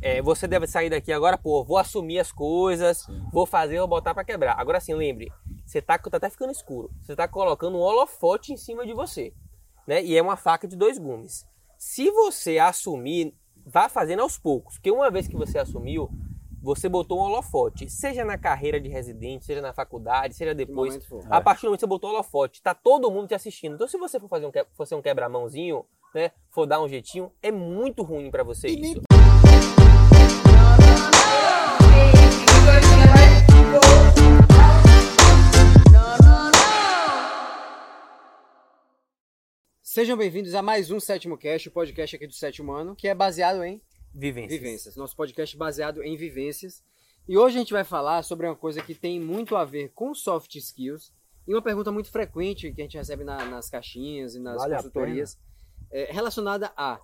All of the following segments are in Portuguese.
É, você deve sair daqui agora, pô, vou assumir as coisas, vou fazer, vou botar pra quebrar. Agora sim, lembre, você tá, tá até ficando escuro. Você tá colocando um holofote em cima de você, né? E é uma faca de dois gumes. Se você assumir, vá fazendo aos poucos, porque uma vez que você assumiu, você botou um holofote, seja na carreira de residente, seja na faculdade, seja depois. A partir do momento que você botou o holofote, tá todo mundo te assistindo. Então, se você for fazer um, for ser um quebra-mãozinho, né, for dar um jeitinho, é muito ruim pra você isso. Sejam bem-vindos a mais um Sétimo Cast, o podcast aqui do Sétimo Ano, que é baseado em Vivências. vivências. Nosso podcast baseado em vivências. E hoje a gente vai falar sobre uma coisa que tem muito a ver com soft skills e uma pergunta muito frequente que a gente recebe na- nas caixinhas e nas Vale consultorias é, relacionada a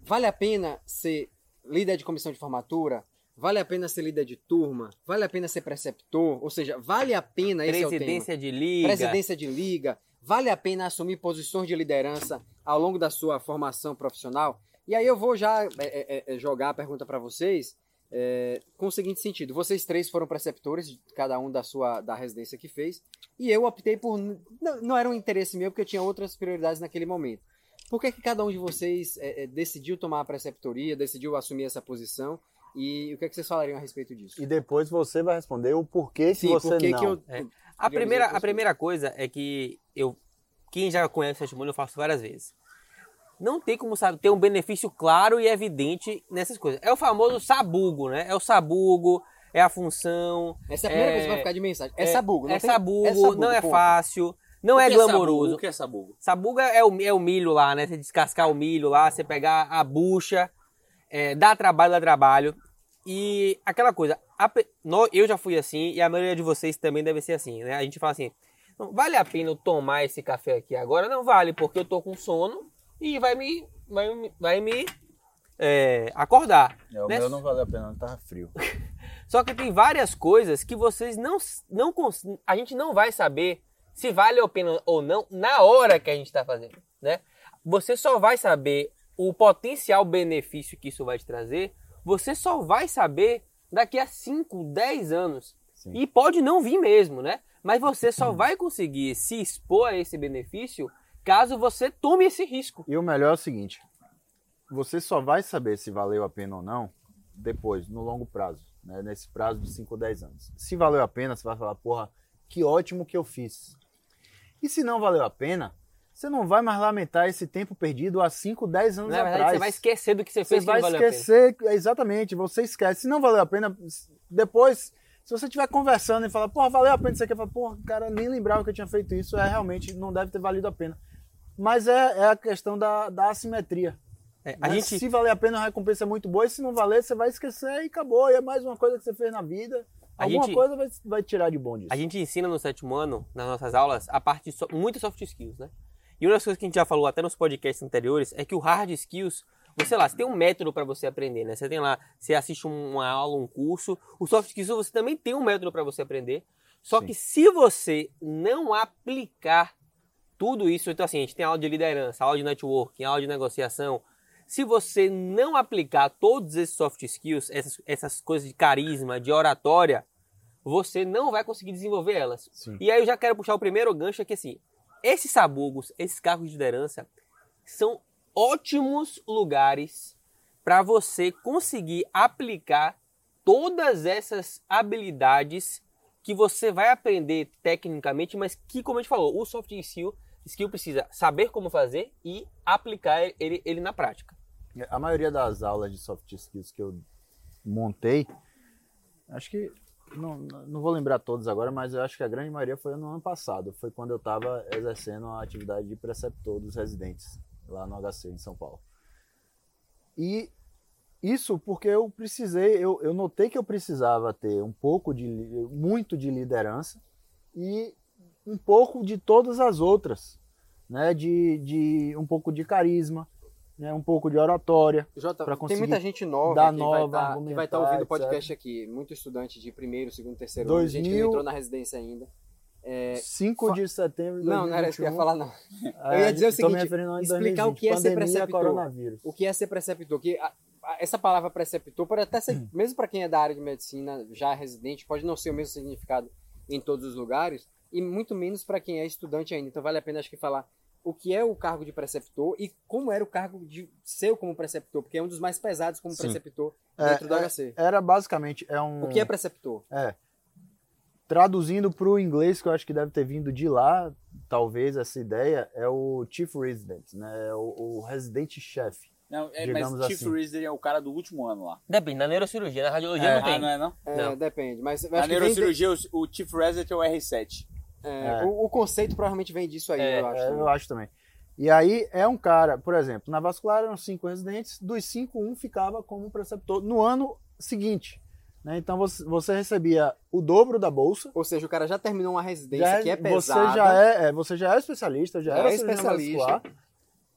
vale a pena ser líder de comissão de formatura? Vale a pena ser líder de turma? Vale a pena ser preceptor? Ou seja, vale a pena esse é o tema. Presidência de liga. presidência de liga, vale a pena assumir posições de liderança ao longo da sua formação profissional? E aí eu vou já é, é, é, jogar a pergunta para vocês é, com o seguinte sentido: vocês três foram preceptores, cada um da sua da residência que fez, e eu optei por não, não era um interesse meu porque eu tinha outras prioridades naquele momento. Por que, que cada um de vocês é, é, decidiu tomar a preceptoria, decidiu assumir essa posição? E o que, é que vocês falariam a respeito disso? E depois você vai responder o porquê que Sim, você por que não. que eu É. A primeira, outras a primeira coisa é que eu, quem já conhece o testemunho, eu faço várias vezes. Não tem como sabe, ter um benefício claro e evidente nessas coisas. É o famoso sabugo, né? É o sabugo, é a função. Essa é a primeira É- coisa que vai ficar de mensagem. É, sabugo, não é, tem- sabugo, não é ponto. fácil, não O é que glamouroso. sabugo? O que é sabugo? Sabuga é o, é o milho lá, né? Você descascar o milho lá, você pegar a bucha, é, dá trabalho, dá trabalho. E aquela coisa, a nó- eu já fui assim e a maioria de vocês também deve ser assim, né? A gente fala assim, "Não, vale a pena eu tomar esse café aqui agora? Não vale, porque eu tô com sono e vai me, vai, vai me é, acordar. É, o né? meu não valeu a pena, não tava frio. Só que tem várias coisas que vocês não, não a gente não vai saber se vale a pena ou não na hora que a gente está fazendo, né? Você só vai saber o potencial benefício que isso vai te trazer, você só vai saber daqui a 5, 10 anos. Sim. E pode não vir mesmo, né? Mas você só vai conseguir se expor a esse benefício caso você tome esse risco. E o melhor é o seguinte: você só vai saber se valeu a pena ou não depois, no longo prazo, né? nesse prazo de 5 ou 10 anos. Se valeu a pena, você vai falar, porra, que ótimo que eu fiz. E se não valeu a pena, você não vai mais lamentar esse tempo perdido há 5, 10 anos Na verdade, atrás. você vai esquecer do que você Você fez que vai esquecer, exatamente, você esquece. Se não valeu a pena, depois, se você estiver conversando e falar, porra, valeu a pena isso aqui, fala, porra, cara, nem lembrava que eu tinha feito isso, é realmente, não deve ter valido a pena. Mas é, é a questão da, da assimetria. É, a Mas gente, Se valer a pena, a recompensa é muito boa, e se não valer, você vai esquecer e acabou. E é mais uma coisa que você fez na vida. A Alguma gente- coisa vai, vai tirar de bom disso. A gente ensina no sétimo ano, nas nossas aulas, a parte de so muitas soft skills, né? E uma das coisas que a gente já falou até nos podcasts anteriores é que o hard skills, você lá, você tem um método para você aprender, né? Você tem lá, você assiste um- uma aula, um curso. O soft skills você também tem um método para você aprender. Só Sim. que se você não aplicar tudo isso, então assim, a gente tem aula de liderança, aula de networking, aula de negociação. Se você não aplicar todos esses soft skills, essas, essas coisas de carisma, de oratória, você não vai conseguir desenvolver elas. Sim. E aí eu já quero puxar o primeiro gancho aqui assim. Esses sabugos, esses cargos de liderança, são ótimos lugares para você conseguir aplicar todas essas habilidades que você vai aprender tecnicamente, mas que, como a gente falou, o soft skill, skill precisa saber como fazer e aplicar ele, ele na prática. A maioria das aulas de soft skills que eu montei, acho que não, não vou lembrar todos agora, mas eu acho que a grande maioria foi no ano passado. Foi quando eu estava exercendo a atividade de preceptor dos residentes lá no HC em São Paulo. E isso porque eu precisei, eu, eu notei que eu precisava ter um pouco de, muito de liderança e um pouco de todas as outras, né? De, de um pouco de carisma, né? Um pouco de oratória. Jota, pra tem muita gente nova que, nova, vai tá, que vai argumentar, estar ouvindo o podcast aqui. Muito estudante de primeiro, segundo, terceiro ano, gente que não 2000 entrou na residência ainda. É, 5 fa- de setembro de não, não era isso que eu ia 2021. falar, não. É, Eu ia dizer o seguinte, explicar o 2020, que é ser preceptor. O que é ser preceptor? Que a, essa palavra preceptor pode até ser, mesmo para quem é da área de medicina, já residente, pode não ser o mesmo significado em todos os lugares, e muito menos para quem é estudante ainda. Então vale a pena acho que falar o que é o cargo de preceptor e como era o cargo de seu como preceptor, porque é um dos mais pesados como Sim. preceptor É, dentro do é- HC. Era basicamente é um O que é preceptor? É. Traduzindo para o inglês, que eu acho que deve ter vindo de lá, talvez essa ideia, é o Chief Resident, né? É o, o residente-chefe. Não, é, mas Chief assim. Resident é o cara do último ano lá. Depende, na neurocirurgia, na radiologia É, não tem. Ah, não é não? É, Não. depende, mas Na neurocirurgia, o, o Chief Resident é o R7. É, É. O, o conceito provavelmente vem disso aí, É, eu acho. É, também. eu acho também. E aí é um cara, por exemplo, na vascular eram cinco residentes, dos cinco, um ficava como preceptor no ano seguinte. né? Então você, você recebia o dobro da bolsa. Ou seja, o cara já terminou uma residência Já é- que é você pesada. já é, é, você já é especialista, já Já era é especialista. vascular.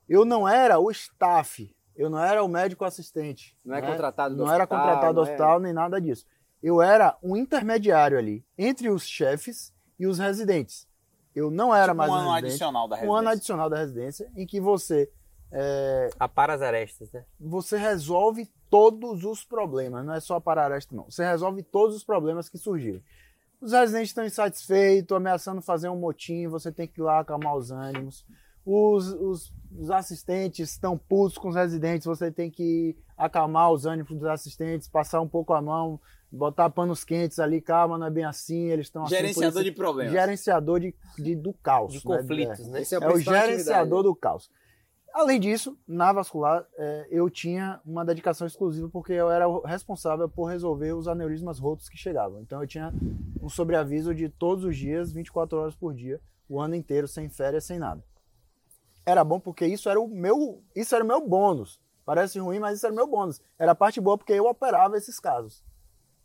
Eu não era o staff, eu não era o médico assistente. Não é né? contratado do Não era hospital, contratado do não é- hospital, nem nada disso. Eu era um intermediário ali entre os chefes e os residentes. Eu não era Tipo mais um um ano residente, adicional da um residência. ano adicional da residência, em que você, é, Apara as arestas, né? você resolve todos os problemas, não é só para aresta, não. Você resolve todos os problemas que surgirem. Os residentes estão insatisfeitos, ameaçando fazer um motim, você tem que ir lá acalmar os ânimos. Os, os, os assistentes estão putos com os residentes, você tem que acalmar os ânimos dos assistentes, passar um pouco a mão, botar panos quentes ali, calma, não é bem assim, eles estão assim. Gerenciador isso- de problemas. Gerenciador de, de- do caos. De né? conflitos, né? Esse é, É o principal gerenciador atividade. do caos. Além disso, na vascular, é, eu tinha uma dedicação exclusiva porque eu era o responsável por resolver os aneurismas rotos que chegavam. Então eu tinha um sobreaviso de todos os dias, 24 horas por dia, o ano inteiro, sem férias, sem nada. Era bom porque isso era o meu, isso era o meu bônus. Parece ruim, mas isso era o meu bônus. Era a parte boa porque eu operava esses casos.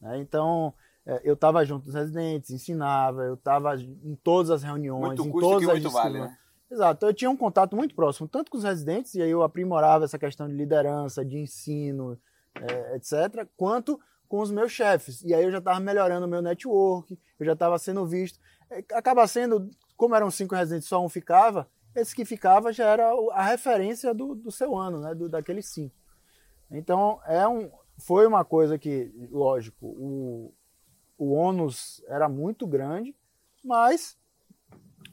Né? Então, é, eu estava junto dos residentes, ensinava, eu estava em todas as reuniões, Muito em todas que as muito vale, né? Exato, eu tinha um contato muito próximo, tanto com os residentes, e aí eu aprimorava essa questão de liderança, de ensino, eh, etc., quanto com os meus chefes. E aí eu já estava melhorando o meu network, eu já estava sendo visto. Eh, Acaba sendo, como eram cinco residentes, só um ficava, esse que ficava já era a referência do, do seu ano, né, do, daqueles cinco. Então, é um, foi uma coisa que, lógico, o, o ônus era muito grande, mas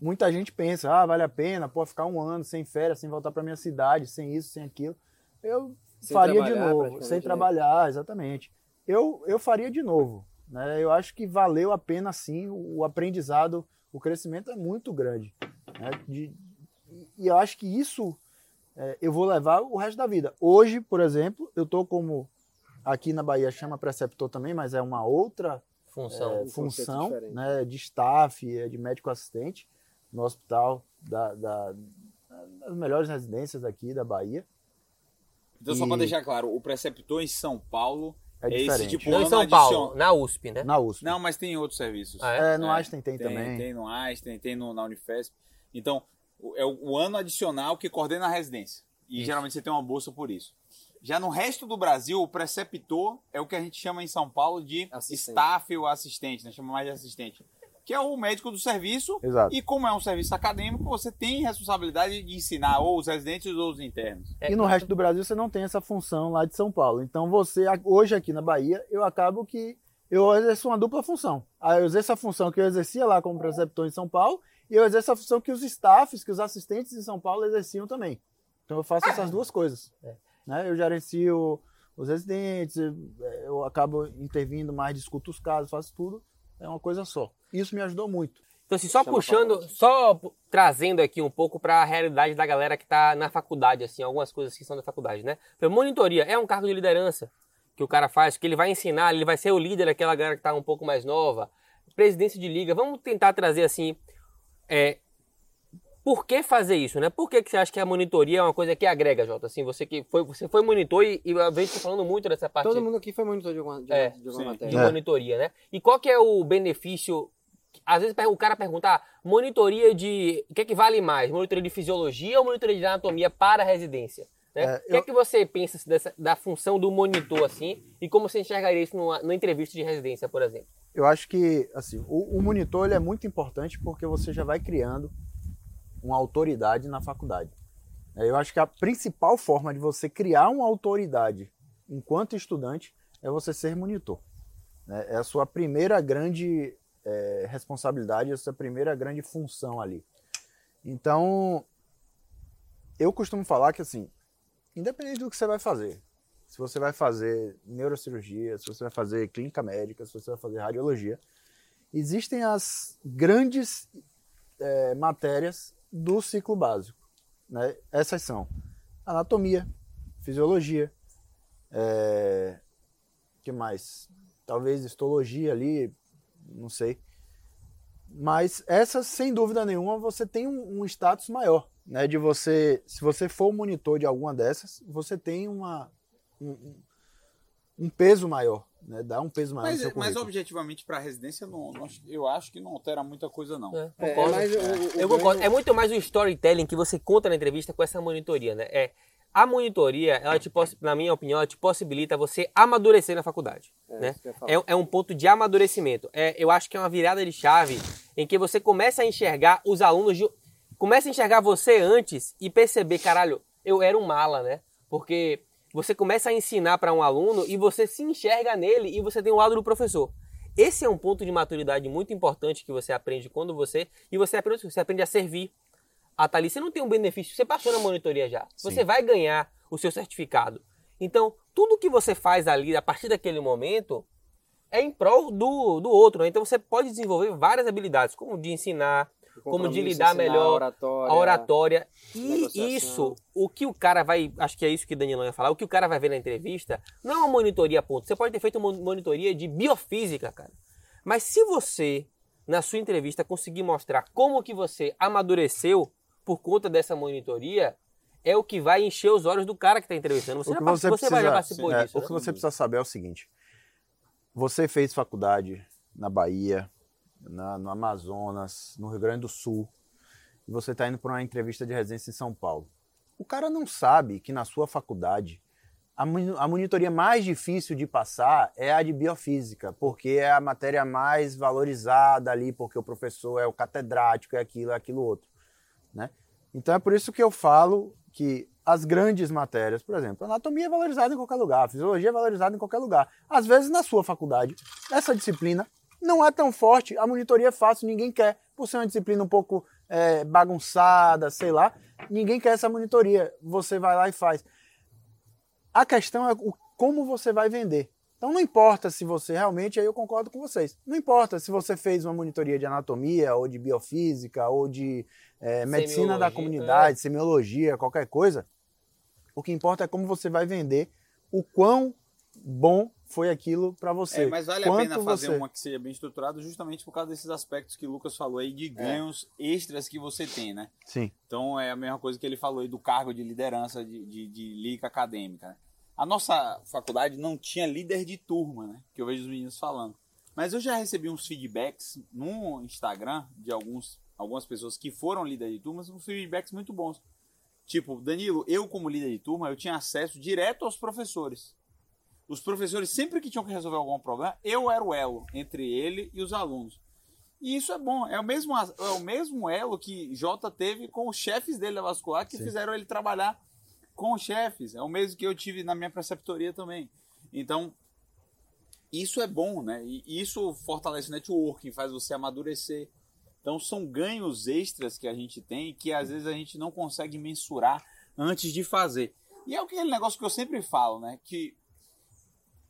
muita gente pensa, ah, vale a pena, pô, ficar um ano sem férias, sem voltar para minha cidade, sem isso, sem aquilo. Eu Sem faria de novo, sem né? trabalhar, exatamente. Eu, eu faria de novo. Né? Eu acho que valeu a pena sim, o, o aprendizado, o crescimento é muito grande. né? De- e eu acho que isso é, eu vou levar o resto da vida. Hoje, por exemplo, eu estou como aqui na Bahia chama preceptor também, mas é uma outra Função. é, função né, de staff, é, de médico assistente no hospital da, da- das melhores residências aqui da Bahia. Então, só E- pra deixar claro, o preceptor em São Paulo É, é, esse diferente. tipo Não em São Paulo, adicion- na USP, né? Na USP. Não, mas tem outros serviços. Ah, é? É, no É, Einstein tem, também. Tem no Einstein, tem no, na Unifesp. Então, é o, o ano adicional que coordena a residência. E Isso. geralmente você tem uma bolsa por isso. Já no resto do Brasil, o preceptor é o que a gente chama em São Paulo de Assistente. staff ou assistente, né? Chama mais de assistente. Que é o médico do serviço. Exato. E como é um serviço acadêmico, você tem responsabilidade de ensinar ou os residentes ou os internos. É, E no resto do Brasil você não tem essa função lá de São Paulo. Então você, hoje aqui na Bahia, eu acabo que eu exerço uma dupla função. Aí eu exerço a função que eu exercia lá como preceptor em São Paulo e eu exerço a função que os staffs, que os assistentes em São Paulo exerciam também. Então eu faço essas duas coisas. É. Né? Eu gerencio os residentes, eu- eu acabo intervindo mais, discuto os casos, faço tudo. É uma coisa só. Isso me ajudou muito. Então, assim, só Chama puxando, só trazendo aqui um pouco para a realidade da galera que tá na faculdade, assim, algumas coisas que são da faculdade, né? Então, monitoria é um cargo de liderança que o cara faz, que ele vai ensinar, ele vai ser o líder daquela galera que tá um pouco mais nova. Presidência de liga, vamos tentar trazer assim, é, por que fazer isso, né? Por que, que você acha que a monitoria é uma coisa que agrega, Jota? Assim, você que foi, você foi monitor e, e a vez tô falando muito dessa parte Todo mundo aqui foi monitor de alguma, de, É, de alguma sim. de matéria. É. monitoria, né? E qual que é o benefício? Às vezes o cara pergunta, ah, monitoria de. O que é que vale mais? Monitoria de fisiologia ou monitoria de anatomia para a residência? Né? É, o que é que você pensa dessa, da função do monitor, assim, e como você enxergaria isso numa, numa entrevista de residência, por exemplo? Eu acho que assim, o, o monitor ele é muito importante porque você já vai criando uma autoridade na faculdade. É, Eu acho que a principal forma de você criar uma autoridade enquanto estudante, é você ser monitor. né? É a sua primeira grande é, responsabilidade, a sua primeira grande função ali. Então, eu costumo falar que, assim, independente do que você vai fazer, se você vai fazer neurocirurgia, se você vai fazer clínica médica, se você vai fazer radiologia, existem as grandes é, matérias do ciclo básico. Né? Essas são anatomia, fisiologia, é, que mais? Talvez histologia ali, não sei. Mas essas, sem dúvida nenhuma, você tem um, um status maior, né? De você, se você for monitor de alguma dessas, você tem uma, um, um- um peso maior, né? Dá um peso maior no Mas, seu mas objetivamente, para residência, não, não- eu acho que não altera muita coisa, não. É, É, mas o- o Eu ganho- concordo. É muito mais o storytelling que você conta na entrevista com essa monitoria, né? É, a monitoria, ela te na minha opinião, ela te possibilita você amadurecer na faculdade. É, né? É, é um ponto de amadurecimento. É, eu acho que é uma virada de chave em que você começa a enxergar os alunos, de, começa a enxergar você antes e perceber, caralho, eu era um mala, né? Porque você começa a ensinar para um aluno e você se enxerga nele e você tem o lado do professor. Esse é um ponto de maturidade muito importante que você aprende quando você e você aprende, você aprende a servir. A Thalys, você não tem um benefício, você passou na monitoria já. Você vai ganhar o seu certificado. Então, tudo que você faz ali a partir daquele momento é em prol do, do outro. Né? Então, você pode desenvolver várias habilidades, como de ensinar, como de lidar ensinar, melhor, oratória, a oratória. E isso, o que o cara vai. Acho que é isso que o Danilão ia falar. O que o cara vai ver na entrevista não é uma monitoria ponto. Você pode ter feito uma monitoria de biofísica, cara. Mas se você, na sua entrevista, conseguir mostrar como que você amadureceu por conta dessa monitoria, é o que vai encher os olhos do cara que está entrevistando. Você, O já, que part- você você vai já precisa- participou é, disso. o né? que você precisa saber é o seguinte: você fez faculdade na Bahia, na- no Amazonas, no Rio Grande do Sul, e você está indo para uma entrevista de residência em São Paulo. O cara não sabe que na sua faculdade a, a monitoria mais difícil de passar é a de biofísica, porque é a matéria mais valorizada ali, porque o professor é o catedrático, é aquilo, é aquilo outro. Né? Então é por isso que eu falo que as grandes matérias, por exemplo, anatomia é valorizada em qualquer lugar, fisiologia é valorizada em qualquer lugar. Às vezes na sua faculdade, essa disciplina não é tão forte, a monitoria é fácil, ninguém quer, por ser uma disciplina um pouco é, bagunçada, sei lá, ninguém quer essa monitoria. Você vai lá e faz. A questão é o, como você vai vender. Então não importa se você realmente, aí eu concordo com vocês, não importa se você fez uma monitoria de anatomia, ou de biofísica, ou de é, medicina da comunidade, semiologia, qualquer coisa. O que importa é como você vai vender, o quão bom foi aquilo para você. É, mas vale a Quanto pena fazer você- uma que seja bem estruturada justamente por causa desses aspectos que o Lucas falou aí de ganhos extras que você tem, né? Sim. Então é a mesma coisa que ele falou aí do cargo de liderança de, de, de liga acadêmica. né? A nossa faculdade não tinha líder de turma, né? Que eu vejo os meninos falando. Mas eu já recebi uns feedbacks no Instagram de alguns, algumas pessoas que foram líder de turmas, uns feedbacks muito bons. Tipo, Danilo, eu como líder de turma, eu tinha acesso direto aos professores. Os professores, sempre que tinham que resolver algum problema, eu era o elo entre ele e os alunos. E isso é bom. É o mesmo, é o mesmo elo que Jota teve com os chefes dele da vascular que Sim. fizeram ele trabalhar com os chefes. É o mesmo que eu tive na minha preceptoria também. Então, isso é bom, né? E isso fortalece o networking, faz você amadurecer. Então, são ganhos extras que a gente tem que às vezes a gente não consegue mensurar antes de fazer. E é aquele negócio que eu sempre falo, né? Que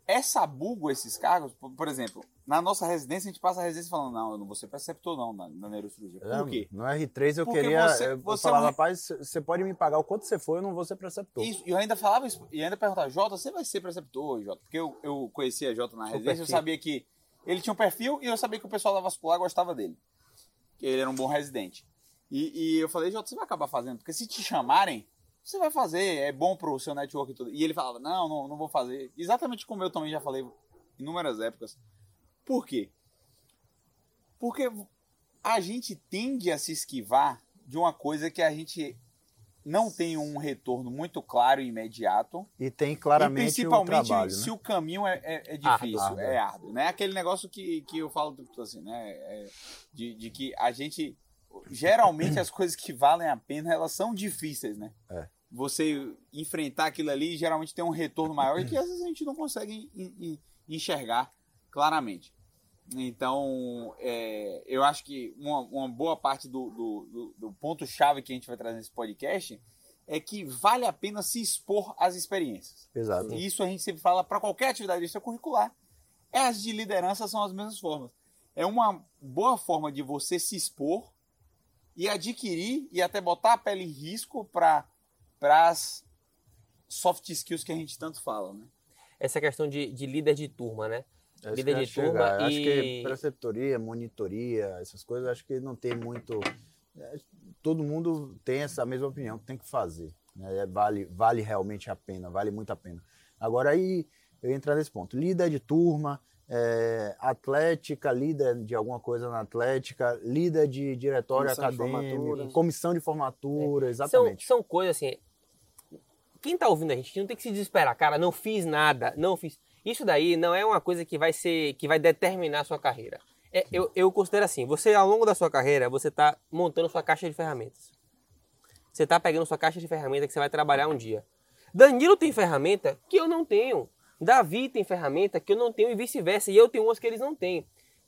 é sabugo esses cargos. Por, exemplo, na nossa residência, a gente passa a residência falando, não, eu não vou ser preceptor não na, na neurocirurgia. Por É, quê? No R3 eu Porque queria. você- eu você falava, é um- rapaz, você pode me pagar o quanto você for, eu não vou ser preceptor. Isso, e eu ainda falava isso, e ainda perguntava, Jota, você vai ser preceptor, Jota? Porque eu, eu conhecia Jota na residência, eu sabia que ele tinha um perfil e eu sabia que o pessoal da vascular gostava dele. Que ele era um bom residente. E, e eu falei, Jota, você vai acabar fazendo, porque se te chamarem, você vai fazer, é bom pro seu network e tudo. E ele falava, não, não, não vou fazer. Exatamente como eu também já falei em inúmeras épocas. Por quê? Porque a gente tende a se esquivar de uma coisa que a gente não tem um retorno muito claro e imediato. E tem e claramente o principalmente trabalho, se né? o caminho é, é- é difícil, Árduo. é árduo. Né? Aquele negócio que, que eu falo assim, né? É, de, de que a gente. Geralmente as coisas que valem a pena, elas são difíceis, né? É. você enfrentar aquilo ali geralmente tem um retorno maior e que às vezes a gente não consegue en- en- enxergar claramente. Então, é, eu acho que uma, uma boa parte do, do, do- do ponto-chave que a gente vai trazer nesse podcast é que vale a pena se expor às experiências. Exato. E isso a gente sempre fala para qualquer atividade extracurricular. As de liderança são as mesmas formas. É uma boa forma de você se expor e adquirir e até botar a pele em risco para as soft skills que a gente tanto fala, né? Essa questão de, de líder de turma, né? É isso Líder de turma chegar. Acho e- que preceptoria, monitoria, essas coisas, acho que não tem muito. é, Todo mundo tem essa mesma opinião que tem que fazer. né? É, Vale, vale realmente a pena, vale muito a pena. Agora aí eu ia entrar nesse ponto. Líder de turma, é, atlética, líder de alguma coisa na atlética, líder de diretório Comissão de acadêmico, formatura. comissão de formatura, São, exatamente. são coisas assim. Quem tá ouvindo a gente não tem que se desesperar, cara, não fiz nada, não fiz. Isso daí não é uma coisa que vai ser, que vai determinar a sua carreira. É, eu, eu considero assim, você ao longo da sua carreira, você tá montando sua caixa de ferramentas. Você tá pegando sua caixa de ferramentas que você vai trabalhar um dia. Danilo tem ferramenta que eu não tenho. Davi tem ferramenta que eu não tenho e vice-versa. E eu tenho umas que eles não têm.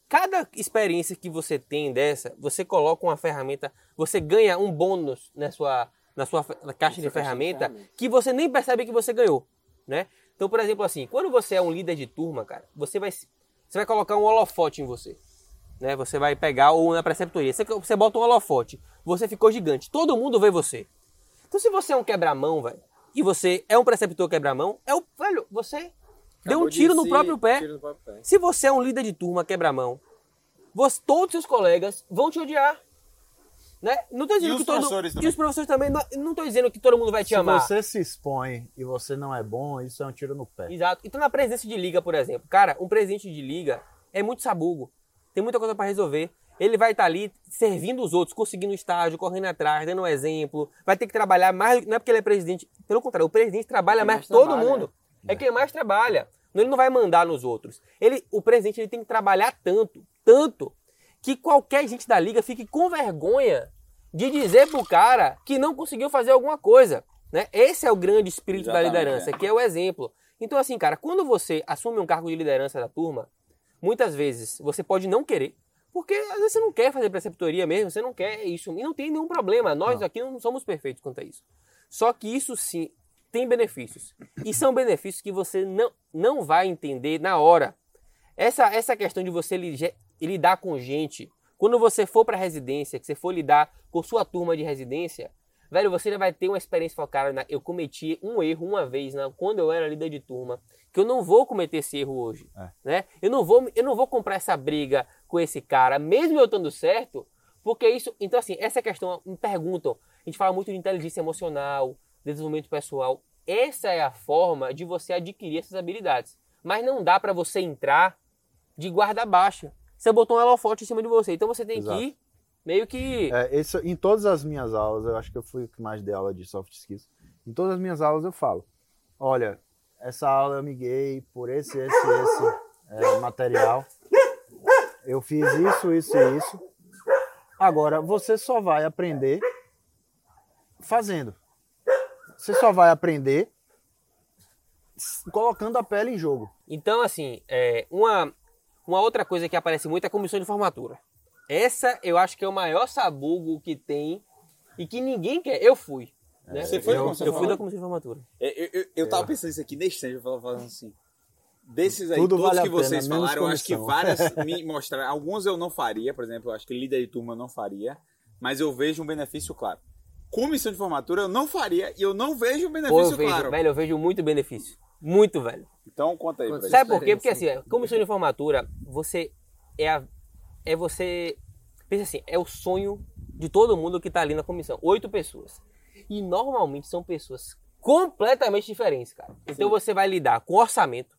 Cada experiência que você tem dessa, você coloca uma ferramenta, você ganha um bônus na sua, na sua na caixa, de, ferramenta ferramentas. que você nem percebe que você ganhou, né? Então, por exemplo, assim, quando você é um líder de turma, cara, você vai, você vai colocar um holofote em você, né? Você vai pegar ou na preceptoria, você, você bota um holofote, você ficou gigante, todo mundo vê você. Então, se você é um quebra-mão, velho, e você é um preceptor quebra-mão, é o velho, você deu um Acabou de tiro no se- próprio pé. tiro no próprio pé. Se você é um líder de turma quebra-mão, você- todos os seus colegas vão te odiar. Né? Não tô dizendo E que os todo professores E também. os professores também. Não, tô dizendo que todo mundo vai te Se amar. você se expõe e você não é bom, isso é um tiro no pé. Exato. Então na presidência de liga, por exemplo, cara, um presidente de liga é muito sabugo. Tem muita coisa para resolver. Ele vai estar ali servindo os outros, conseguindo estágio, correndo atrás, dando um exemplo. Vai ter que trabalhar mais. Não é porque ele é presidente. Pelo contrário, o presidente trabalha mais mais que todo trabalha, mundo. É. quem mais trabalha. Ele não vai mandar nos outros. Ele, o presidente ele tem que trabalhar tanto, tanto, que qualquer gente da liga fique com vergonha de dizer pro cara que não conseguiu fazer alguma coisa. Né? Esse é o grande espírito da Exatamente, liderança, é. que é o exemplo. Então, assim, cara, quando você assume um cargo de liderança da turma, muitas vezes você pode não querer, porque às vezes você não quer fazer preceptoria mesmo, você não quer isso, e não tem nenhum problema. Nós aqui não somos perfeitos quanto a isso. Só que isso sim tem benefícios. E são benefícios que você não, não vai entender na hora. Essa, essa questão de você lidar com gente, quando você for para residência, que você for lidar com sua turma de residência, velho, você já vai ter uma experiência cara, na- eu cometi um erro uma vez né, quando eu era líder de turma, que eu não vou cometer esse erro hoje. É. Né? Eu, não vou, eu não vou comprar essa briga com esse cara, mesmo eu estando certo, porque isso. Então, assim, essa questão, me perguntam, a gente fala muito de inteligência emocional, desenvolvimento pessoal. Essa é a forma de você adquirir essas habilidades. Mas não dá para você entrar de guarda baixa. Você botou um holofote em cima de você. Então você tem Exato. que ir meio que. É, isso, em todas as minhas aulas, eu acho que eu fui o que mais dei aula de soft skills. Em todas as minhas aulas eu falo: olha, essa aula eu miguei por esse, esse, esse é, material. Eu fiz isso, isso e isso. Agora, você só vai aprender fazendo. Você só vai aprender colocando a pele em jogo. Então, assim, é, uma, uma outra coisa que aparece muito é a comissão de formatura. Essa eu acho que é o maior sabugo que tem e que ninguém quer. Eu fui. né? Você foi eu, comissão de eu fui da formatura? comissão de formatura. É, Eu, eu, eu tava pensando isso aqui nesse instante, eu falava falando assim. Desses aí, Tudo todos vale que vocês pena, falaram, eu acho que várias me mostraram. Alguns eu não faria, por exemplo, eu acho que líder de turma eu não faria, mas eu vejo um benefício claro. Comissão de formatura eu não faria e eu não vejo um Pô, eu benefício vejo, claro. velho, eu vejo muito benefício. Muito, velho. Então conta aí pra. Sabe por quê? Porque assim, comissão de formatura, você é a, é você pensa assim, é o sonho de todo mundo que tá ali na comissão, oito pessoas. E normalmente são pessoas completamente diferentes, cara. Então você vai lidar com orçamento.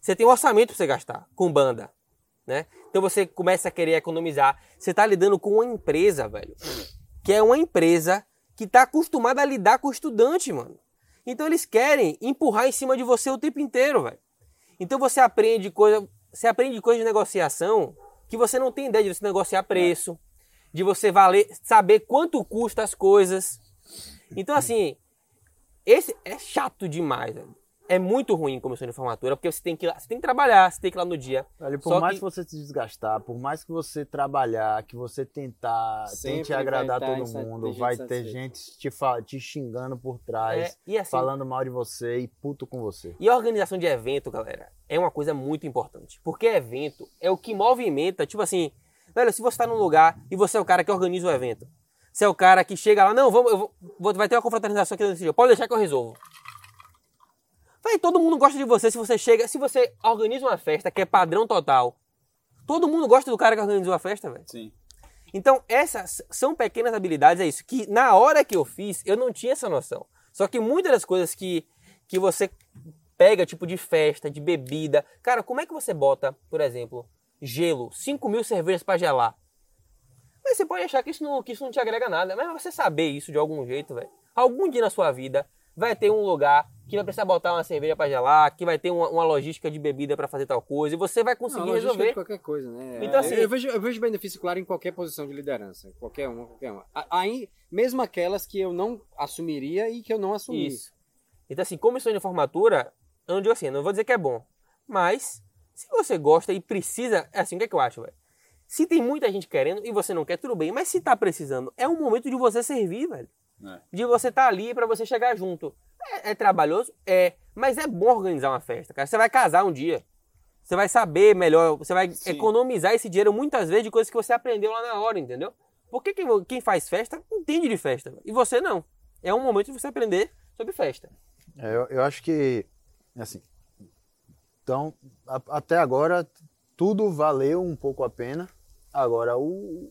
Você tem um orçamento para você gastar com banda, né? Então você começa a querer economizar. Você tá lidando com uma empresa, velho, que é uma empresa que tá acostumada a lidar com o estudante, mano. Então eles querem empurrar em cima de você o tempo inteiro, velho. Então você aprende coisa, você aprende coisa de negociação que você não tem ideia de você negociar preço, de você valer, saber quanto custa as coisas. Então assim, esse é chato demais, velho. É muito ruim comissão de formatura, porque você tem que ir lá, você tem que trabalhar, você tem que ir lá no dia. Velho, por Só mais que- que... você se desgastar, por mais que você trabalhar, que você tentar, Sempre tente agradar tá todo mundo, ter gente vai ter gente te, te xingando por trás, É, e assim, falando mal de você e puto com você. E a organização de evento, galera, é uma coisa muito importante. Porque evento é o que movimenta, tipo assim, velho, se você tá num lugar e você é o cara que organiza o evento, você é o cara que chega lá, não, vamos, eu vou, vou- vai ter uma confraternização aqui nesse dia, pode deixar que eu resolvo. Véi, todo mundo gosta de você se você chega, se você organiza uma festa que é padrão total. Todo mundo gosta do cara que organizou a festa, velho. Sim. Então, essas são pequenas habilidades, é isso. Que na hora que eu fiz, eu não tinha essa noção. Só que muitas das coisas que, que você pega, tipo de festa, de bebida. Cara, como é que você bota, por exemplo, gelo, 5 mil cervejas pra gelar? Mas você pode achar que isso, não, que isso não te agrega nada. Mas você saber isso de algum jeito, velho. Algum dia na sua vida vai ter um lugar que vai precisar botar uma cerveja pra gelar, que vai ter uma, uma logística de bebida pra fazer tal coisa, e você vai conseguir Não, resolver. qualquer coisa, né? Então, assim- eu, vejo, eu vejo benefício claro em qualquer posição de liderança. Qualquer uma, qualquer uma. Aí, mesmo aquelas que eu não assumiria e que eu não assumi. Isso. Então, assim, comissão de formatura, eu não digo assim, não vou dizer que é bom. Mas, se você gosta e precisa, é assim, o que é que eu acho, velho? Se tem muita gente querendo e você não quer, tudo bem. Mas se tá precisando, é um momento de você servir, velho. É. De você estar ali pra você chegar junto. É, é trabalhoso? É. Mas é bom organizar uma festa, cara. Você vai casar um dia. Você vai saber melhor, você vai Sim. economizar esse dinheiro muitas vezes de coisas que você aprendeu lá na hora, entendeu? Porque quem, quem faz festa entende de festa. E você não. É um momento de você aprender sobre festa. É, eu, eu acho que, assim, então, a- até agora, tudo valeu um pouco a pena. Agora, o,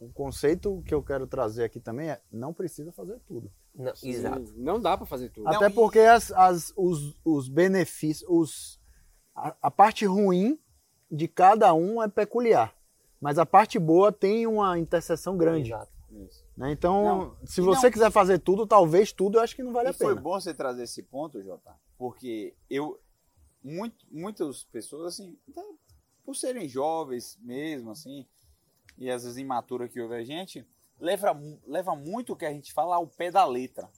o conceito que eu quero trazer aqui também é, não precisa fazer tudo. Não, Sim, exato. Não dá pra fazer tudo. Não, Até e- porque as, as- os, os benefícios, os, a, a parte ruim de cada um é peculiar. Mas a parte boa tem uma interseção grande. Exato. Isso. né? Então, Não, se e você não- quiser fazer tudo, talvez tudo, eu acho que não vale e a foi pena. bom você trazer esse ponto, Jota, porque eu, muito, muitas pessoas, assim, por serem jovens mesmo, assim, e às vezes imaturas que ouve a gente, leva, leva muito o que a gente fala ao pé da letra.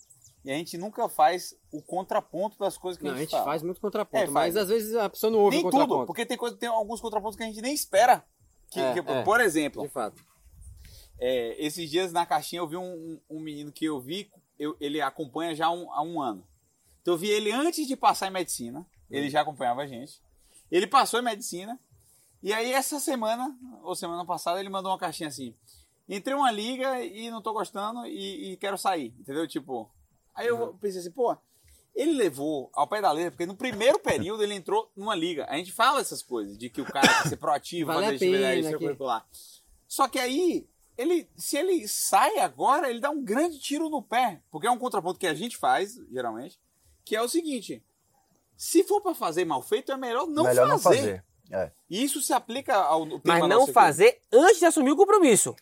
E a gente nunca faz o contraponto das coisas que Não, a a gente, gente fala. faz muito contraponto, É, faz. mas às vezes a pessoa não ouve Nem o tudo, contraponto. porque tem, coisa, tem alguns contrapontos que a gente nem espera. Que, É, que- é. Por exemplo, De fato. é, esses dias na caixinha eu vi um, um menino que eu vi, eu- ele acompanha já um- há um ano. Então eu vi ele antes de passar em medicina, ele já acompanhava a gente. Ele passou em medicina, e aí essa semana, ou semana passada, ele mandou uma caixinha assim: entrei uma liga e não tô gostando e, e quero sair, entendeu? Tipo, aí eu pensei assim, pô. Ele levou ao pé da letra, porque no primeiro período ele entrou numa liga. A gente fala essas coisas, de que o cara tem que ser proativo, Vale fazer a pena, atividade extracurricular. Só que aí, ele, se ele sai agora, ele dá um grande tiro no pé. Porque é um contraponto que a gente faz, geralmente, que é o seguinte: se for pra fazer mal feito, é melhor não Melhor fazer. não fazer. É. E isso se aplica ao tema Mas não nosso aqui. fazer antes de assumir o compromisso.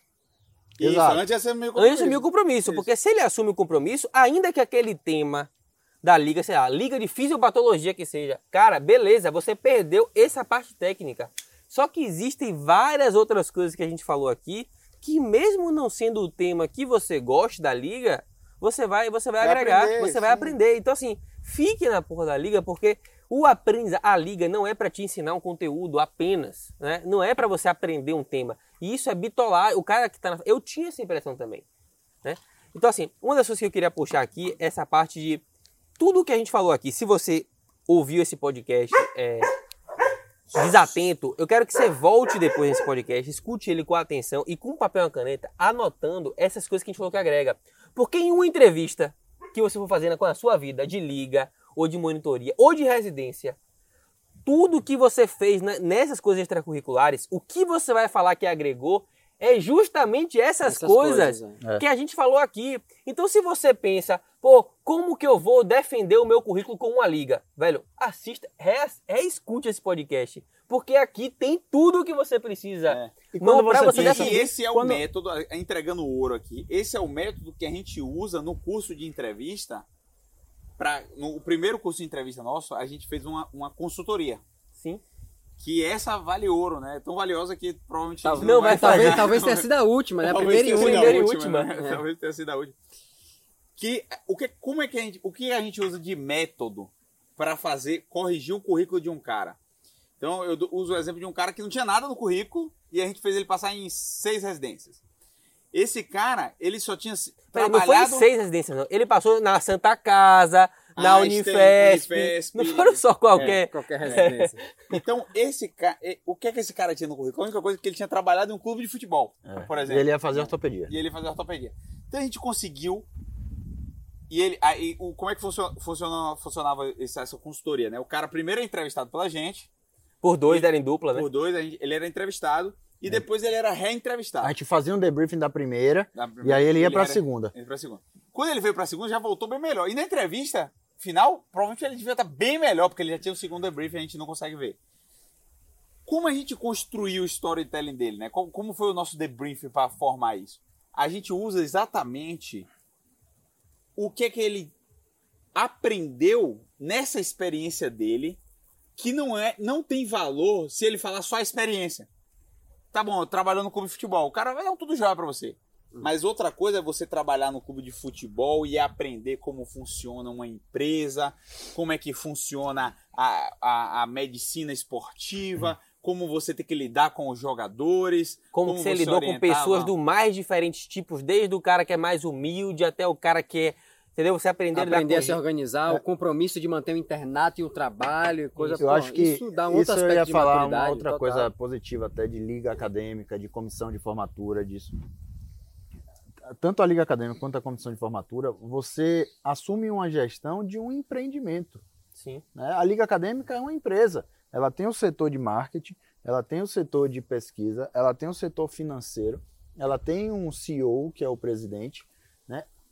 Isso, Exato. antes de ser meio Antes de assumir o compromisso. Isso. Porque se ele assume o compromisso, ainda que aquele tema da liga, sei lá, liga de fisiopatologia que seja, cara, beleza, você perdeu essa parte técnica. Só que existem várias outras coisas que a gente falou aqui, que mesmo não sendo o tema que você gosta da liga, você vai, você vai, Vai agregar, aprender, você vai sim. aprender. Então assim, fique na porra da liga, porque o aprendizado, a liga não é para te ensinar um conteúdo apenas, né? Não é para você aprender um tema. E isso é bitolar, o cara que tá na... Eu tinha essa impressão também, né? Então assim, uma das coisas que eu queria puxar aqui é essa parte de tudo que a gente falou aqui. Se você ouviu esse podcast é, desatento, eu quero que você volte depois nesse podcast, escute ele com atenção e com papel e uma caneta, anotando essas coisas que a gente falou que agrega. Porque em uma entrevista que você for fazendo com a sua vida de liga, ou de monitoria, ou de residência, tudo que você fez ne- nessas coisas extracurriculares, o que você vai falar que agregou é justamente essas, Essas coisas, coisas, é. que a gente falou aqui. Então, se você pensa, pô, como que eu vou defender o meu currículo com uma liga? Velho, assista, reescute esse podcast. Porque aqui tem tudo o que você precisa. É. E Não, quando pra você você pensa- E esse é o Quando- método, é, entregando ouro aqui, esse é o método que a gente usa no curso de entrevista. Pra, no primeiro curso de entrevista nosso, a gente fez uma, uma consultoria. Sim. Que essa vale ouro, né? Tão valiosa que provavelmente a gente Não, vai Talvez, talvez tenha sido a última, né? A primeira e tenha sido única. Primeira e a última. né? É. Talvez tenha sido a última. que o que como é que a gente, o que a gente usa de método para fazer corrigir o currículo de um cara? Então eu uso o exemplo de um cara que não tinha nada no currículo e a gente fez ele passar em seis residências. Esse cara, ele só tinha Peraí, não foi em trabalhado seis residências, não. Ele passou na Santa Casa, na Ah, Unifesp. Unifesp. Não foram só qualquer. Qualquer residência. Então, esse cara, o que é que esse cara tinha no currículo? A única coisa é que ele tinha trabalhado em um clube de futebol, É. por E exemplo. ele ia fazer ortopedia. E ele fazia ortopedia. Então a gente conseguiu. E ele. Aí, o, como é que funciona, funciona- funcionava essa, consultoria, né? O cara primeiro é entrevistado pela gente, Por dois deram em dupla, né? por dois, gente- ele era entrevistado, e depois ele era reentrevistado. A gente fazia um debriefing da primeira Da e primeira- aí ele ia pra era- segunda. Ele pra segunda. Quando ele veio pra segunda, já voltou bem melhor. E na entrevista final, provavelmente ele devia estar bem melhor, porque ele já tinha o segundo debrief e a gente não consegue ver. Como a gente construiu o storytelling dele, né? Como, foi o nosso debrief para formar isso? A gente usa exatamente o que é que ele aprendeu nessa experiência dele, que não é, não tem valor se ele falar só a experiência. Tá bom, trabalhando no clube de futebol, o cara vai dar um tudo jóia pra você. Mas outra coisa é você trabalhar no clube de futebol e aprender como funciona uma empresa, como é que funciona a, a, a medicina esportiva, como você tem que lidar com os jogadores. Como, que você você lidou com pessoas do mais diferentes tipos, desde o cara que é mais humilde até o cara que é. Entendeu? Você aprender, Aprender a a se organizar, o compromisso de manter o internato e o trabalho e coisa Eu pô, acho que isso dá um outro isso eu aspecto ia de falar uma outra total. coisa positiva até de liga acadêmica, de comissão de formatura, disso. Tanto a liga acadêmica quanto a comissão de formatura, você assume uma gestão de um empreendimento. Sim. né? A liga acadêmica é uma empresa. Ela tem o setor de marketing, ela tem o setor de pesquisa, ela tem o setor financeiro, ela tem um CEO que é o presidente.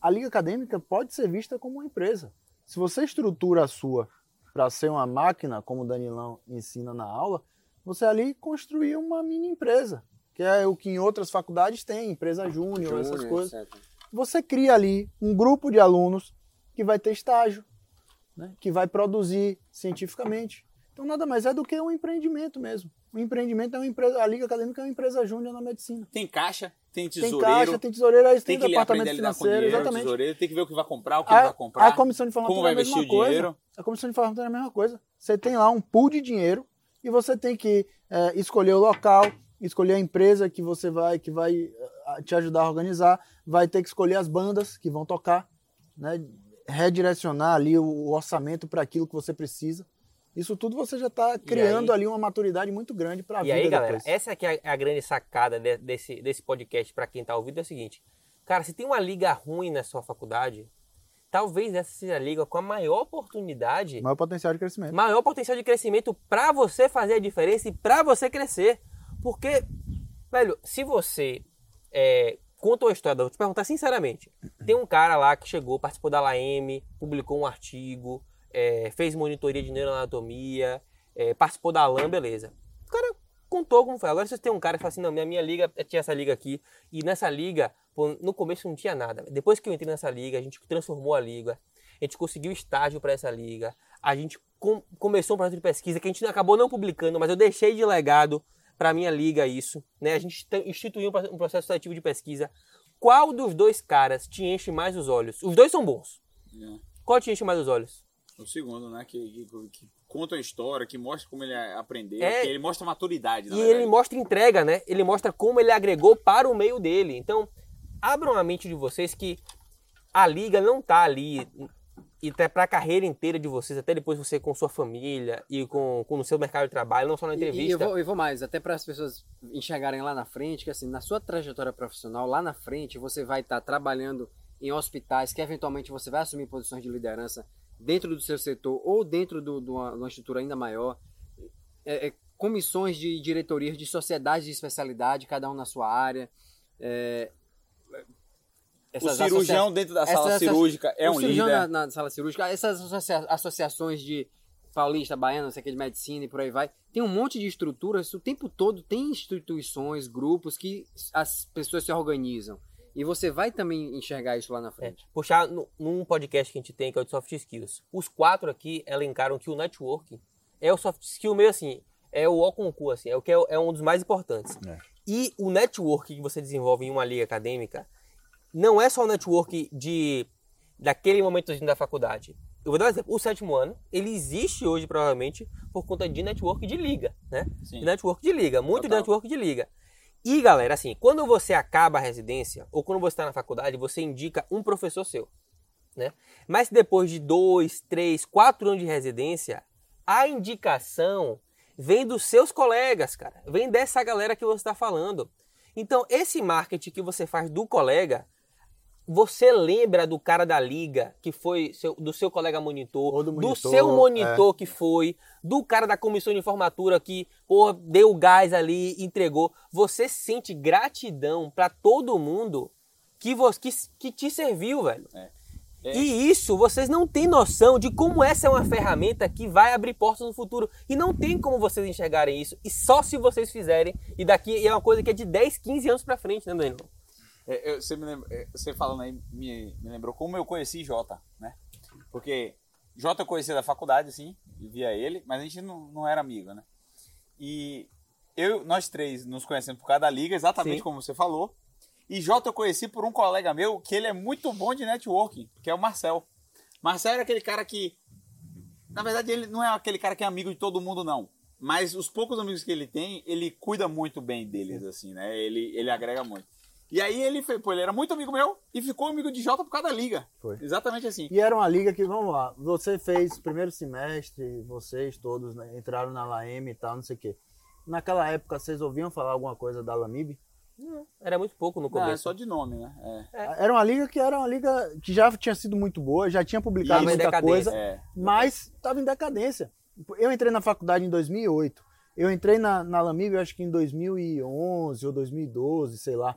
A liga acadêmica pode ser vista como uma empresa. Se você estrutura a sua para ser uma máquina, como o Danilão ensina na aula, você ali construiu uma mini empresa, que é o que em outras faculdades tem, empresa júnior, essas coisas etc. você cria ali um grupo de alunos que vai ter estágio, né, que vai produzir cientificamente. Então nada mais é do que um empreendimento mesmo. O empreendimento é uma empresa, a Liga Acadêmica é uma empresa júnior na medicina. Tem caixa, tem Tem tesoureiro, caixa, tem tesoureiro, aí tem tem, departamento a financeiro, dinheiro, exatamente. tesoureiro, tem que ver o que vai comprar, o que não vai A, comprar. a comissão de formatura como vai é a mesma investir o coisa. dinheiro. A comissão de formatura é a mesma coisa. Você tem lá um pool de dinheiro e você tem que é, escolher o local, escolher a empresa que você vai, que vai eh, te ajudar a organizar, vai ter que escolher as bandas que vão tocar, né? redirecionar ali o, o orçamento para aquilo que você precisa. Isso tudo você já está criando ali uma maturidade muito grande para a E vida aí, galera, depois. essa aqui é a grande sacada de- desse, desse podcast para quem tá ouvindo é o seguinte. Cara, se tem uma liga ruim na sua faculdade, talvez essa seja a liga com a maior oportunidade, Maior potencial de crescimento. maior potencial de crescimento para você fazer a diferença e para você crescer. Porque, velho, se você é, conta uma história, vou te perguntar sinceramente. Tem um cara lá que chegou, participou da LAM, publicou um artigo, é, fez monitoria de neuroanatomia, é, participou da LAM, beleza. O cara contou como foi. Agora, se você tem um cara que fala assim, não, minha, minha liga, tinha essa liga aqui, e nessa liga, pô, no começo não tinha nada. Depois que eu entrei nessa liga, a gente transformou a liga, a gente conseguiu estágio para essa liga, a gente com- começou um projeto de pesquisa que a gente acabou não publicando, mas eu deixei de legado para minha liga isso, né? A gente instituiu um um processo seletivo de pesquisa. Qual dos dois caras te enche mais os olhos? Os dois são bons. É. Qual te enche mais os olhos? O segundo, né? Que, que- que conta a história, que mostra como ele aprendeu, É. que ele mostra maturidade, na E verdade. ele mostra entrega, né? Ele mostra como ele agregou para o meio dele. Então, abram a mente de vocês que a liga não tá ali e até para a carreira inteira de vocês, até depois você com sua família e com, com o seu mercado de trabalho, não só na E- E, eu, entrevista. vou, eu vou mais, até para as pessoas enxergarem lá na frente, que assim, na sua trajetória profissional, lá na frente, você vai estar trabalhando em hospitais, que eventualmente você vai assumir posições de liderança dentro do seu setor ou dentro de uma, estrutura ainda maior. É, é, comissões de diretorias de sociedades de especialidade, cada um na sua área. É, O cirurgião dentro da sala essas- cirúrgica é o um cirurgião líder. Na, na sala cirúrgica, essas associa- associações de paulista, baiano, não sei o que, de medicina e por aí vai, tem um monte de estruturas, o tempo todo tem instituições, grupos que as pessoas se organizam. E você vai também enxergar isso lá na É, frente. puxar no- num podcast que a gente tem, que é o de soft skills. Os quatro aqui elencaram que o networking é o soft skill meio assim, é o O com o cu, assim, é o que é, é um dos mais importantes. É. E o network que você desenvolve em uma liga acadêmica não é só o network de daquele momentozinho da faculdade. Eu vou dar um exemplo. O sétimo ano, ele existe hoje, provavelmente, por conta de network de liga, né? Sim. De network de liga, muito de Total. network de liga. E, galera, assim, quando você acaba a residência, ou quando você está na faculdade, você indica um professor seu, né? Mas depois de dois, três, quatro anos de residência, a indicação vem dos seus colegas, cara. Vem dessa galera que você está falando. Então, esse marketing que você faz do colega, você lembra do cara da liga, que foi seu- do seu colega monitor, do monitor, seu monitor que foi, do cara da comissão de formatura que porra, deu gás ali, entregou. Você sente gratidão pra todo mundo que, você, que, que te serviu, velho. É. E isso, vocês não têm noção de como essa é uma ferramenta que vai abrir portas no futuro. E não tem como vocês enxergarem isso. E só se vocês fizerem. E daqui e é uma coisa que é de 10, 15 anos pra frente, né, Danilo? É, eu- você, me lembra- é, você falando aí me, me lembrou como eu conheci Jota, né? Porque Jota eu conhecia da faculdade, assim, via ele, mas a gente não, não era amigo, né? E eu, nós três nos conhecemos por causa da liga, exatamente Sim. como você falou. E Jota eu conheci por um colega meu que ele é muito bom de networking, que é o Marcel. Marcel era aquele cara que. Na verdade, ele não é aquele cara que é amigo de todo mundo, não. Mas os poucos amigos que ele tem, ele cuida muito bem deles, assim, né? Ele, ele agrega muito. E aí ele foi, pô, ele era muito amigo meu e ficou amigo de Jota por causa da liga. Foi. Exatamente assim. E era uma liga que, vamos lá, você fez primeiro semestre, vocês todos né, entraram na LAM e tal, não sei o quê. Naquela época, vocês ouviam falar alguma coisa da Lamib? Era muito pouco no Não, é começo. só de nome, né? Era uma liga que era uma liga que já tinha sido muito boa, já tinha publicado Tava muita coisa, É. é. mas estava em decadência. Eu entrei na faculdade em 2008. Eu entrei na, na Lamib, acho que em 2011 ou 2012, sei lá.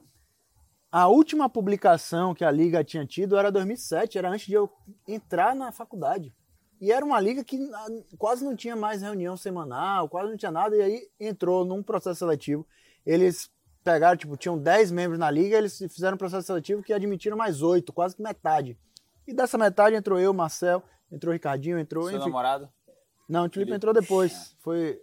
A última publicação que a liga tinha tido era 2007, era antes de eu entrar na faculdade. E era uma liga que ah, quase não tinha mais reunião semanal, quase não tinha nada, e aí entrou num processo seletivo. Eles pegaram, tipo, tinham 10 membros na liga, eles fizeram um processo seletivo que admitiram mais 8, quase que metade. E dessa metade entrou eu, Marcel, entrou o Ricardinho, entrou, Seu enfim. namorado? Não, o Felipe entrou depois. Foi,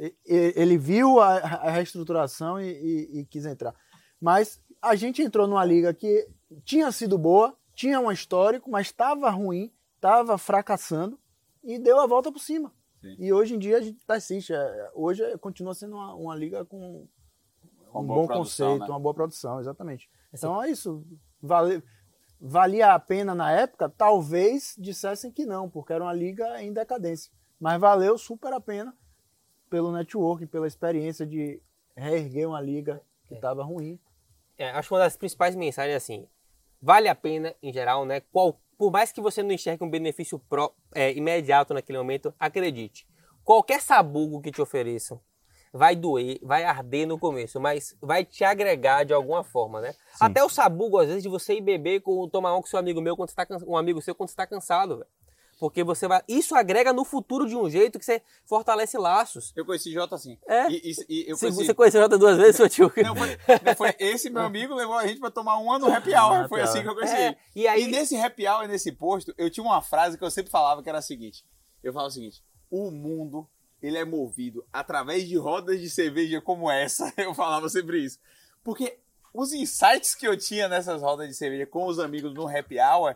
e- e- ele viu a, a reestruturação e, e- e quis entrar. Mas a gente entrou numa liga que tinha sido boa, tinha um histórico, mas estava ruim, estava fracassando e deu a volta por cima. Sim. E hoje em dia a gente assiste. é, Hoje é- continua sendo uma, uma liga com Com um bom produção, conceito, né? uma boa produção, exatamente. Então é isso. Vale, valia a pena na época? Talvez dissessem que não, porque era uma liga em decadência. Mas valeu super a pena pelo networking, pela experiência de reerguer uma liga que estava ruim. É, acho que uma das principais mensagens é assim: vale a pena, em geral, né? Qual, por mais que você não enxergue um benefício pró- é, imediato naquele momento, acredite. Qualquer sabugo que te ofereçam vai doer, vai arder no começo, mas vai te agregar de alguma forma, né? Até o sabugo, às vezes, de você ir beber com tomar um com seu amigo meu quando tá cansa- um amigo seu quando você tá cansado, velho. Porque você vai. Isso agrega no futuro de um jeito que você fortalece laços. Eu conheci Jota assim. É? E, e- e eu Se conheci... você conheceu Jota duas vezes, seu tio. Não, foi, não, foi esse meu amigo levou a gente pra tomar um ano no happy hour. Happy Foi assim hour. que eu conheci É, ele. e aí- nesse happy hour, nesse posto, eu tinha uma frase que eu sempre falava que era a seguinte. Eu falava o seguinte, o mundo, ele é movido através de rodas de cerveja como essa. Eu falava sempre isso. Porque os insights que eu tinha nessas rodas de cerveja com os amigos no happy hour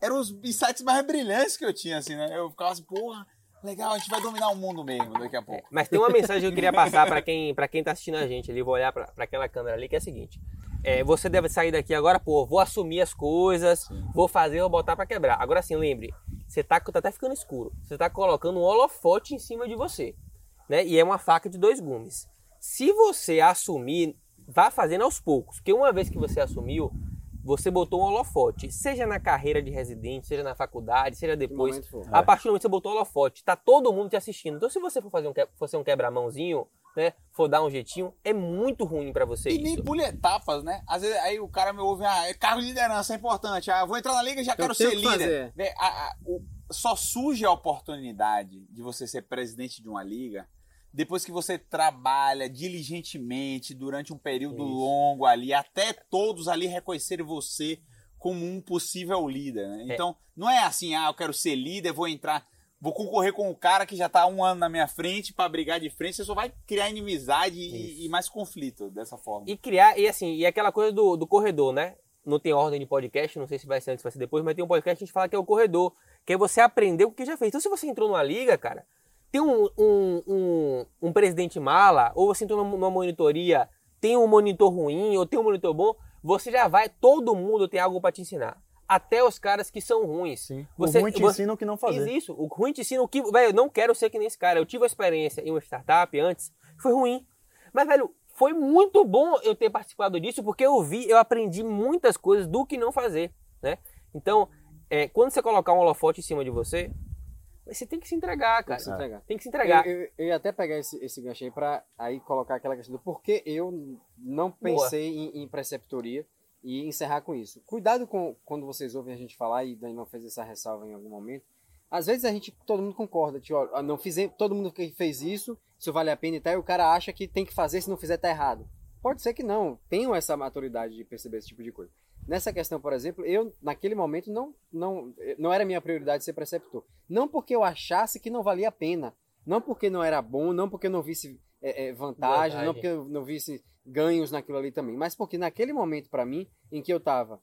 eram os insights mais brilhantes que eu tinha, assim, né? Eu ficava assim, porra, legal, a gente vai dominar o mundo mesmo daqui a pouco. Mas tem uma mensagem que eu queria passar para quem, pra quem tá assistindo a gente ali, vou olhar para aquela câmera ali, que é a seguinte. É, você deve sair daqui agora, pô, vou assumir as coisas, vou fazer, vou botar para quebrar. Agora sim, lembre, você tá, tá até ficando escuro. Você tá colocando um holofote em cima de você, né? E é uma faca de dois gumes. Se você assumir, vá fazendo aos poucos, porque uma vez que você assumiu, você botou um holofote, seja na carreira de residente, seja na faculdade, seja depois. A partir do momento que você botou o holofote, tá todo mundo te assistindo. Então, se você for fazer um, que- for um quebra-mãozinho, né? For dar um jeitinho, é muito ruim pra você E nem isso. pule etapas, né? Às vezes aí o cara me ouve, ah, é cargo de liderança é importante. Ah, vou entrar na liga, já Eu quero ser que líder. a- a- o- só surge a oportunidade de você ser presidente de uma liga depois que você trabalha diligentemente durante um período longo ali, até todos ali reconhecerem você como um possível líder. né? É. Então, não é assim, ah, eu quero ser líder, vou entrar, vou concorrer com o cara que já tá há um ano na minha frente pra brigar de frente, você só vai criar inimizade e, Isso. e mais conflito dessa forma. E criar, e assim, e aquela coisa do, do corredor, né? não tem ordem de podcast, não sei se vai ser antes, vai ser depois, mas tem um podcast que a gente fala que é o corredor, que é você aprender o que já fez. Então, se você entrou numa liga, cara, tem um, um, um, um presidente mala, ou você entrou numa monitoria, tem um monitor ruim, ou tem um monitor bom, você já vai, todo mundo tem algo para te ensinar. Até os caras que são ruins. Sim. Você, o ruim te você- ensina o que não fazer. Isso, o ruim te ensina o que. Velho, eu não quero ser que nem esse cara. Eu tive uma experiência em uma startup antes, foi ruim. Mas, velho, foi muito bom eu ter participado disso, porque eu vi, eu aprendi muitas coisas do que não fazer, né? Então, é, quando você colocar um holofote em cima de você, você tem que se entregar, cara. se entregar. Tem que se entregar. Eu, eu- eu ia até pegar esse, esse gancho aí pra aí colocar aquela questão do porquê eu não pensei em, em preceptoria e encerrar com isso. Cuidado com quando vocês ouvem a gente falar, e Daniel fez essa ressalva em algum momento. Às vezes a gente, todo mundo concorda, tipo, ó, não fiz, todo mundo que fez isso, isso vale a pena e tal, e o cara acha que tem que fazer, se não fizer tá errado. Pode ser que não, tenham essa maturidade de perceber esse tipo de coisa. Nessa questão, por exemplo, eu naquele momento não não não era minha prioridade ser preceptor. Não porque eu achasse que não valia a pena, não porque não era bom, não porque eu não visse é, é, não porque eu não visse ganhos naquilo ali também, mas porque naquele momento para mim em que eu tava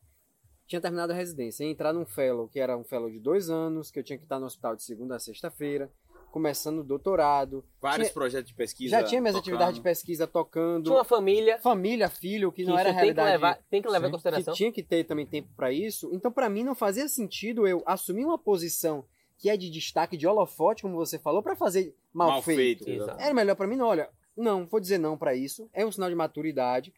tinha terminado a residência, ia entrar num fellow que era um fellow de dois anos, que eu tinha que estar no hospital de segunda a sexta-feira, começando o doutorado, Vários Tinha- projetos de pesquisa. já tinha minhas tocando. atividades de pesquisa tocando, Tinha uma família família, filho, que que, não era tem que realidade levar, tem que levar em consideração. que tinha que ter também tempo para isso. Então, para mim, não fazia sentido eu assumir uma posição que é de destaque, de holofote, como você falou, para fazer mal, Mal feito. feito. Era melhor para mim, não, olha, não, vou dizer não para isso. É um sinal de maturidade.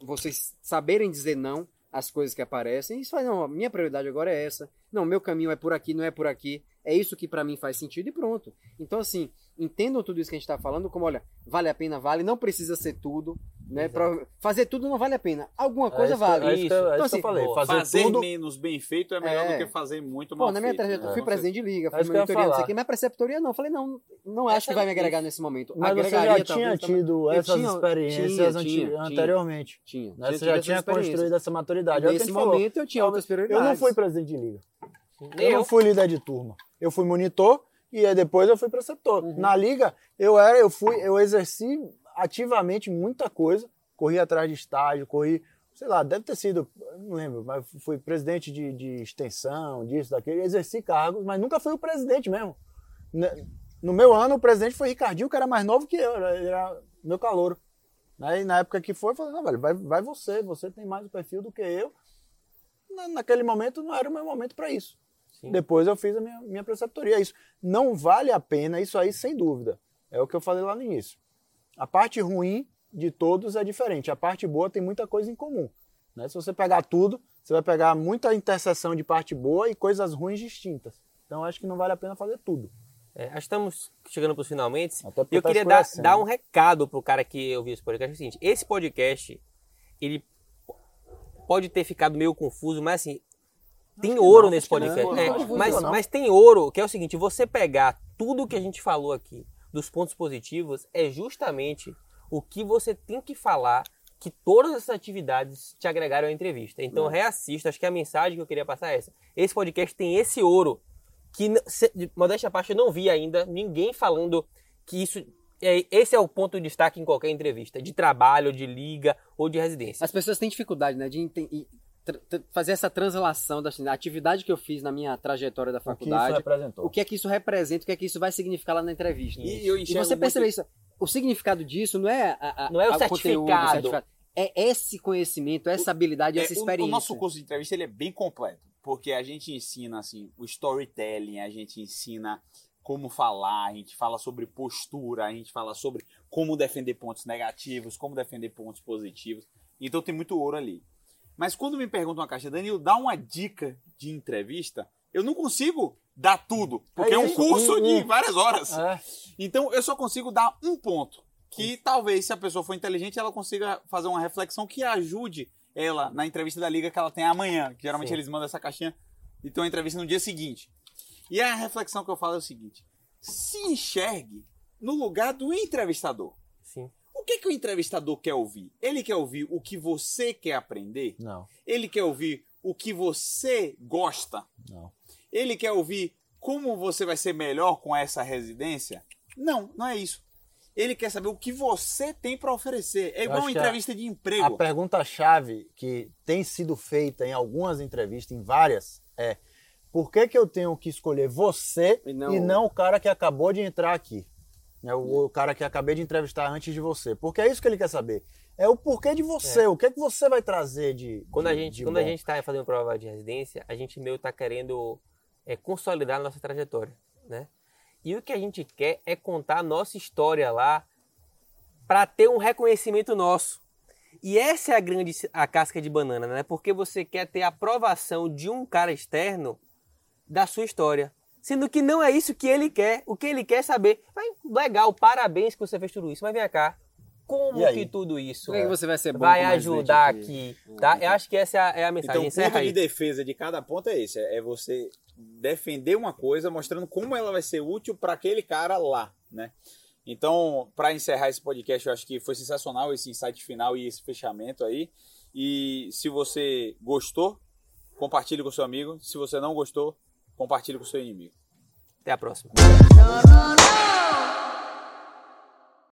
Vocês saberem dizer não às coisas que aparecem. Isso faz, não, a minha prioridade agora é essa. Não, meu caminho é por aqui, não é por aqui. É isso que para mim faz sentido e pronto. Então, assim, entendam tudo isso que a gente tá falando como, olha, vale a pena, vale, não precisa ser tudo, né? Pra- fazer tudo não vale a pena. Alguma coisa é isso que- vale. É isso eu- é Isso. Então, eu assim, falei. Fazer, Fazer tudo. menos bem feito é melhor É. do que fazer muito Pô, mal na minha feito. trajetória, eu fui presidente de liga, fui eu monitoria, não sei o quê, mas preceptoria não. Falei, não, não acho que vai me agregar nesse momento. Mas você já tinha talvez, também. tido Eu essas tinha- experiências tinha, anti- tinha, anteriormente. Tinha. né? Tinha Você já tinha construído essa maturidade. Nesse momento eu tinha outras Eu prioridades. não fui presidente de liga. Eu eu. não fui líder de turma. Eu fui monitor e aí depois eu fui preceptor. Uhum. Na liga, eu era, eu fui, eu exerci ativamente muita coisa. Corri atrás de estágio, corri, sei lá, deve ter sido, não lembro, mas fui presidente de, de extensão, disso, daquele, exerci cargos, mas nunca fui o presidente mesmo. Ne- No meu ano, o presidente foi Ricardinho, que era mais novo que eu, era, meu calouro. Aí, na época que foi, eu falei, não, velho, vai, vai você, você tem mais perfil do que eu. Na- naquele momento não era o meu momento para isso. Sim. Depois eu fiz a minha, minha preceptoria. Isso não vale a pena, isso aí sem dúvida. É o que eu falei lá no início. A parte ruim de todos é diferente. A parte boa tem muita coisa em comum. Né? Se você pegar tudo, você vai pegar muita interseção de parte boa e coisas ruins distintas. Então acho que não vale a pena fazer tudo. É, estamos chegando para os finalmente. E eu tá queria dar, dar um recado pro cara que ouviu esse podcast. É o seguinte, esse podcast, ele pode ter ficado meio confuso, mas assim, tem ouro não, nesse podcast. não É, é mas, mas tem ouro, que é o seguinte, você pegar tudo que a gente falou aqui dos pontos positivos, é justamente o que você tem que falar que todas essas atividades te agregaram à entrevista. Então reassista, acho que a mensagem que eu queria passar é essa. Esse podcast tem esse ouro que, se- modéstia à parte, eu não vi ainda ninguém falando que isso. É, esse é o ponto de destaque em qualquer entrevista, de trabalho, de liga ou de residência. As pessoas têm dificuldade, né, de fazer essa translação da, da atividade que eu fiz na minha trajetória da O que faculdade. O que é que isso representa, o que é que isso vai significar lá na entrevista. E E você muito- percebe isso. O significado disso não é, a, a- Não é o certificado. conteúdo, É esse conhecimento, essa habilidade, É, essa o- experiência. O, nosso curso de entrevista ele é bem completo, porque a gente ensina assim o storytelling, a gente ensina como falar, a gente fala sobre postura, a gente fala sobre como defender pontos negativos, como defender pontos positivos. Então tem muito ouro ali. Mas quando me perguntam uma caixa, Danilo, dá uma dica de entrevista, eu não consigo dar tudo, porque é, um isso, curso um- de um. várias horas. É. Então eu só consigo dar um ponto. Que talvez, se a pessoa for inteligente, ela consiga fazer uma reflexão que ajude ela na entrevista da liga que ela tem amanhã. Que geralmente Sim. eles mandam essa caixinha e tem uma entrevista no dia seguinte. E a reflexão que eu falo é o seguinte: se enxergue no lugar do entrevistador. O que, que o entrevistador quer ouvir? Ele quer ouvir o que você quer aprender? Não, Ele quer ouvir o que você gosta? não. Ele quer ouvir como você vai ser melhor com essa residência? Não, não é isso. Ele quer saber o que você tem para oferecer. É igual uma a- entrevista de A emprego. pergunta-chave que tem sido feita em algumas entrevistas, em várias, é por que, que eu tenho que escolher você E e não- não, o cara que acabou de entrar aqui? É o, o cara que acabei de entrevistar antes de você. Porque é isso que ele quer saber. É o porquê de você. O que, que você vai trazer de. Quando a de- gente, de quando a bom? gente está fazendo prova de residência, a gente meio tá querendo é, consolidar a nossa trajetória, né? E o que a gente quer é contar a nossa história lá para ter um reconhecimento nosso. E essa é a grande a casca de banana, né? Porque você quer ter a aprovação de um cara externo da sua história. Sendo que não é isso que ele quer. O que ele quer é saber, "Vai, legal, parabéns que você fez tudo isso, mas vem cá. Como que tudo isso que você vai ser bom vai ajudar aqui? aqui, tá? Eu acho que essa é a, é a mensagem. Então, o ponto aí. de defesa de cada ponto é esse: é você defender uma coisa mostrando como ela vai ser útil para aquele cara lá, né? Então, para encerrar esse podcast, eu acho que foi sensacional esse insight final e esse fechamento aí. E se você gostou, compartilhe com seu amigo. Se você não gostou, compartilhe com seu inimigo. Até a próxima.